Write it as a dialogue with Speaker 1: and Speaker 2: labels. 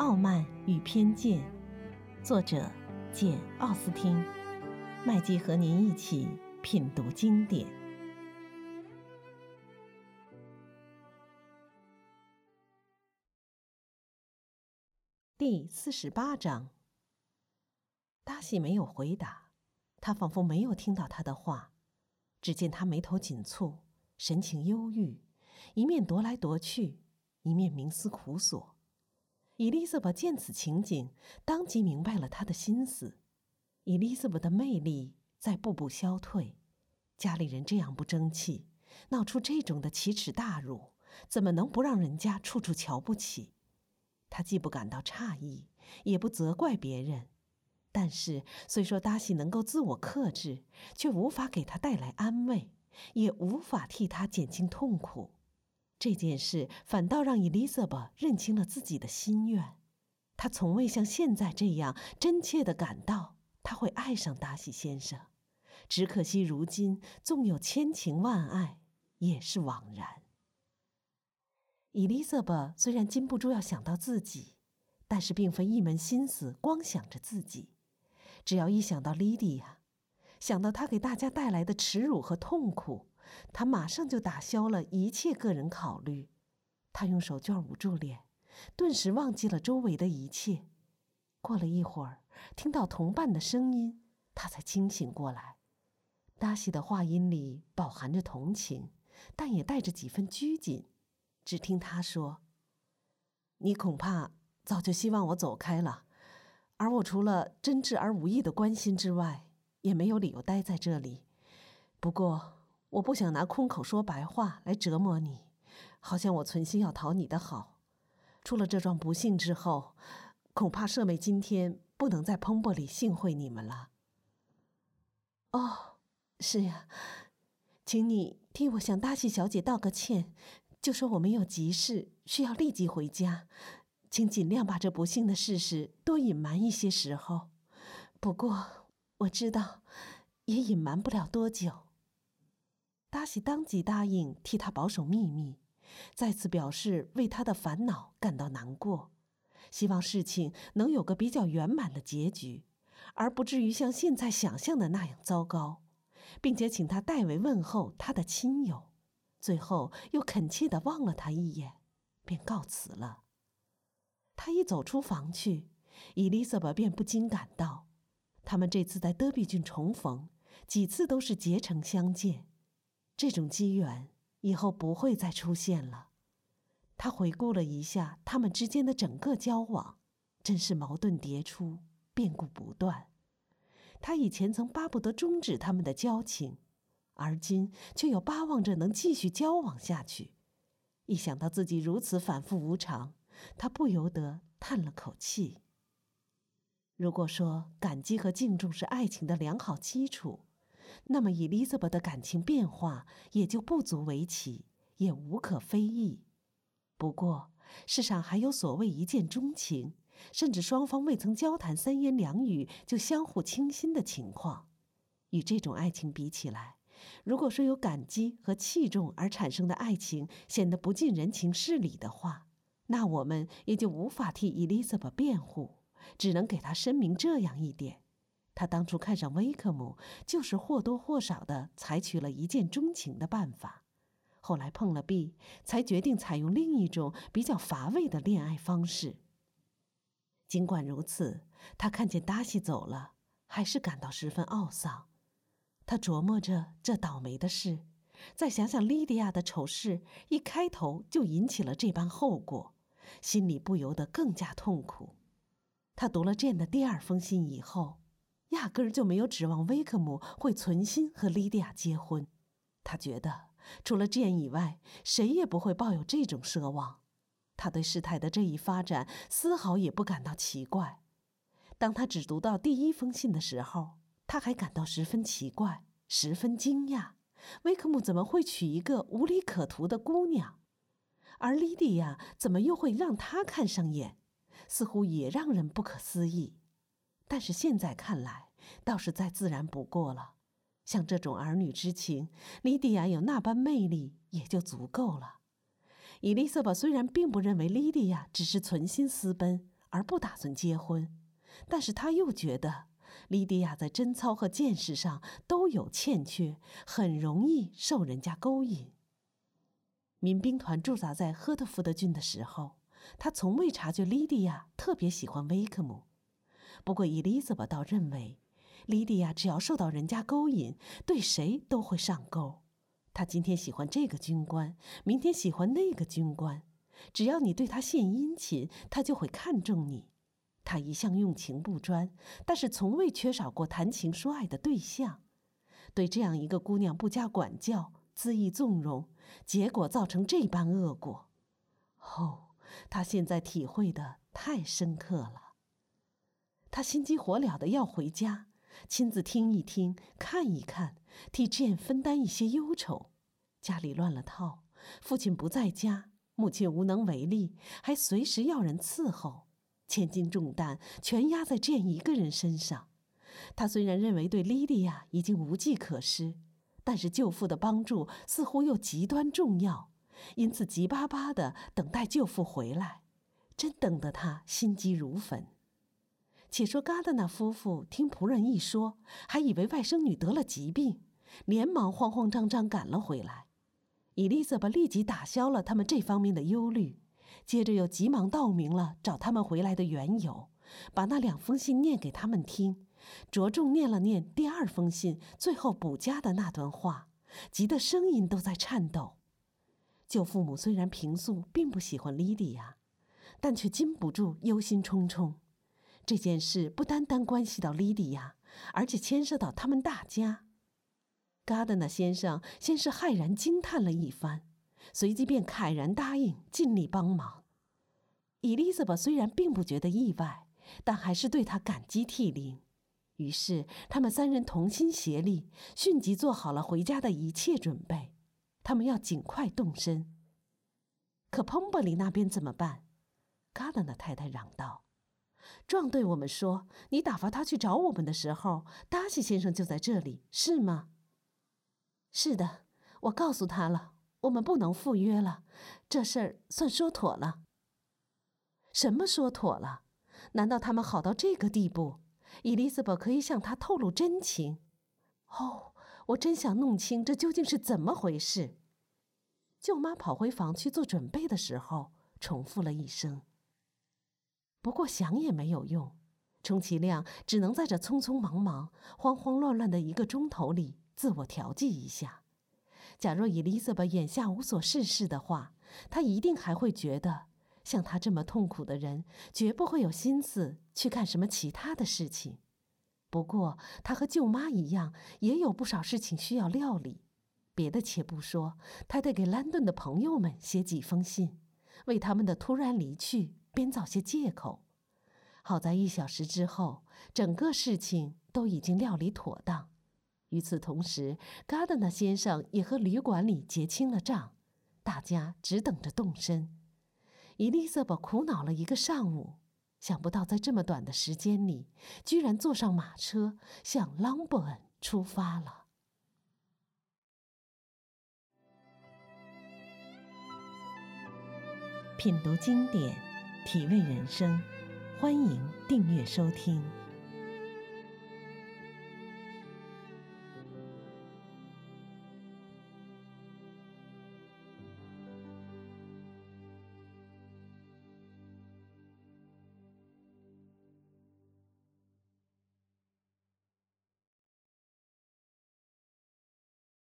Speaker 1: 傲慢与偏见》，作者简·奥斯汀。麦基和您一起品读经典。第四十八章。达西没有回答，他仿佛没有听到他的话。只见他眉头紧蹙，神情忧郁，一面踱来踱去，一面冥思苦索。伊丽莎白见此情景，当即明白了他的心思。伊丽莎白的魅力在步步消退，家里人这样不争气，闹出这种的奇耻大辱，怎么能不让人家处处瞧不起？他既不感到诧异，也不责怪别人。但是，虽说达西能够自我克制，却无法给他带来安慰，也无法替他减轻痛苦。这件事反倒让伊丽莎白认清了自己的心愿。她从未像现在这样真切地感到他会爱上达西先生，只可惜如今纵有千情万爱，也是枉然。伊丽莎白虽然禁不住要想到自己，但是并非一门心思光想着自己。只要一想到莉迪亚，想到她给大家带来的耻辱和痛苦，他马上就打消了一切个人考虑。他用手绢捂住脸，顿时忘记了周围的一切。过了一会儿，听到同伴的声音，他才清醒过来。达西的话音里饱含着同情，但也带着几分拘谨。只听他说：“你恐怕早就希望我走开了。”而我除了真挚而无意的关心之外，也没有理由待在这里。不过，我不想拿空口说白话来折磨你，好像我存心要讨你的好。出了这桩不幸之后，恐怕舍妹今天不能在蓬勃里幸会你们了。哦，是呀，请你替我向达西小姐道个歉，就说我们有急事需要立即回家。请尽量把这不幸的事实多隐瞒一些时候，不过我知道，也隐瞒不了多久。达西当即答应替他保守秘密，再次表示为他的烦恼感到难过，希望事情能有个比较圆满的结局，而不至于像现在想象的那样糟糕，并且请他代为问候他的亲友。最后又恳切地望了他一眼，便告辞了。他一走出房去，伊丽莎白便不禁感到，他们这次在德比郡重逢，几次都是竭诚相见，这种机缘以后不会再出现了。他回顾了一下他们之间的整个交往，真是矛盾迭出，变故不断。他以前曾巴不得终止他们的交情，而今却又巴望着能继续交往下去。一想到自己如此反复无常，他不由得叹了口气。如果说感激和敬重是爱情的良好基础，那么伊丽莎白的感情变化也就不足为奇，也无可非议。不过，世上还有所谓一见钟情，甚至双方未曾交谈三言两语就相互倾心的情况。与这种爱情比起来，如果说有感激和器重而产生的爱情显得不近人情事理的话，那我们也就无法替伊丽莎白辩护，只能给她声明这样一点：他当初看上威克姆，就是或多或少的采取了一见钟情的办法。后来碰了壁，才决定采用另一种比较乏味的恋爱方式。尽管如此，他看见达西走了，还是感到十分懊丧。他琢磨着这倒霉的事，再想想莉迪亚的丑事，一开头就引起了这般后果。心里不由得更加痛苦。他读了这的第二封信以后，压根儿就没有指望威克姆会存心和莉迪亚结婚。他觉得除了这以外，谁也不会抱有这种奢望。他对事态的这一发展丝毫也不感到奇怪。当他只读到第一封信的时候，他还感到十分奇怪，十分惊讶：威克姆怎么会娶一个无利可图的姑娘？而莉迪亚怎么又会让他看上眼？似乎也让人不可思议。但是现在看来，倒是再自然不过了。像这种儿女之情，莉迪亚有那般魅力也就足够了。伊丽莎白虽然并不认为莉迪亚只是存心私奔，而不打算结婚。但是他又觉得莉迪亚在贞操和见识上都有欠缺，很容易受人家勾引。民兵团驻扎在赫特福德郡的时候，他从未察觉莉迪亚特别喜欢威克姆。不过伊丽莎白倒认为，莉迪亚只要受到人家勾引，对谁都会上钩。她今天喜欢这个军官，明天喜欢那个军官，只要你对他献殷勤，他就会看中你。他一向用情不专，但是从未缺少过谈情说爱的对象。对这样一个姑娘不加管教，恣意纵容，结果造成这般恶果。哦，他现在体会的太深刻了。他心急火燎的要回家，亲自听一听，看一看，替 Jane 分担一些忧愁。家里乱了套，父亲不在家，母亲无能为力，还随时要人伺候。千斤重担全压在 Jane 一个人身上，他虽然认为对莉莉亚已经无计可施，但是舅父的帮助似乎又极端重要，因此急巴巴的等待舅父回来，真等得他心急如焚。且说嘎达那夫妇听仆人一说，还以为外甥女得了疾病，连忙慌慌张张赶了回来。伊丽莎白立即打消了他们这方面的忧虑。接着又急忙道明了找他们回来的缘由，把那两封信念给他们听，着重念了念第二封信最后补加的那段话，急得声音都在颤抖。舅父母虽然平素并不喜欢莉迪亚，但却禁不住忧心忡忡。这件事不单单关系到莉迪亚，而且牵涉到他们大家。嘎德纳先生先是骇然惊叹了一番。随即便慨然答应，尽力帮忙。伊丽莎白虽然并不觉得意外，但还是对他感激涕零。于是他们三人同心协力，迅即做好了回家的一切准备。他们要尽快动身。可彭伯里那边怎么办？嘎达纳太太嚷道：“壮对我们说，你打发他去找我们的时候，达西先生就在这里，是吗？”“是的，我告诉他了。”我们不能赴约了，这事儿算说妥了。什么说妥了？难道他们好到这个地步？伊丽莎白可以向他透露真情？哦，我真想弄清这究竟是怎么回事。舅妈跑回房去做准备的时候，重复了一声。不过想也没有用，充其量只能在这匆匆忙忙、慌慌乱乱的一个钟头里自我调剂一下。假若伊丽莎白眼下无所事事的话，她一定还会觉得，像她这么痛苦的人，绝不会有心思去干什么其他的事情。不过，她和舅妈一样，也有不少事情需要料理。别的且不说，她得给兰顿的朋友们写几封信，为他们的突然离去编造些借口。好在一小时之后，整个事情都已经料理妥当。与此同时，嘎德纳先生也和旅馆里结清了账，大家只等着动身。伊丽莎白苦恼了一个上午，想不到在这么短的时间里，居然坐上马车向朗伯恩出发了。品读经典，体味人生，欢迎订阅收听。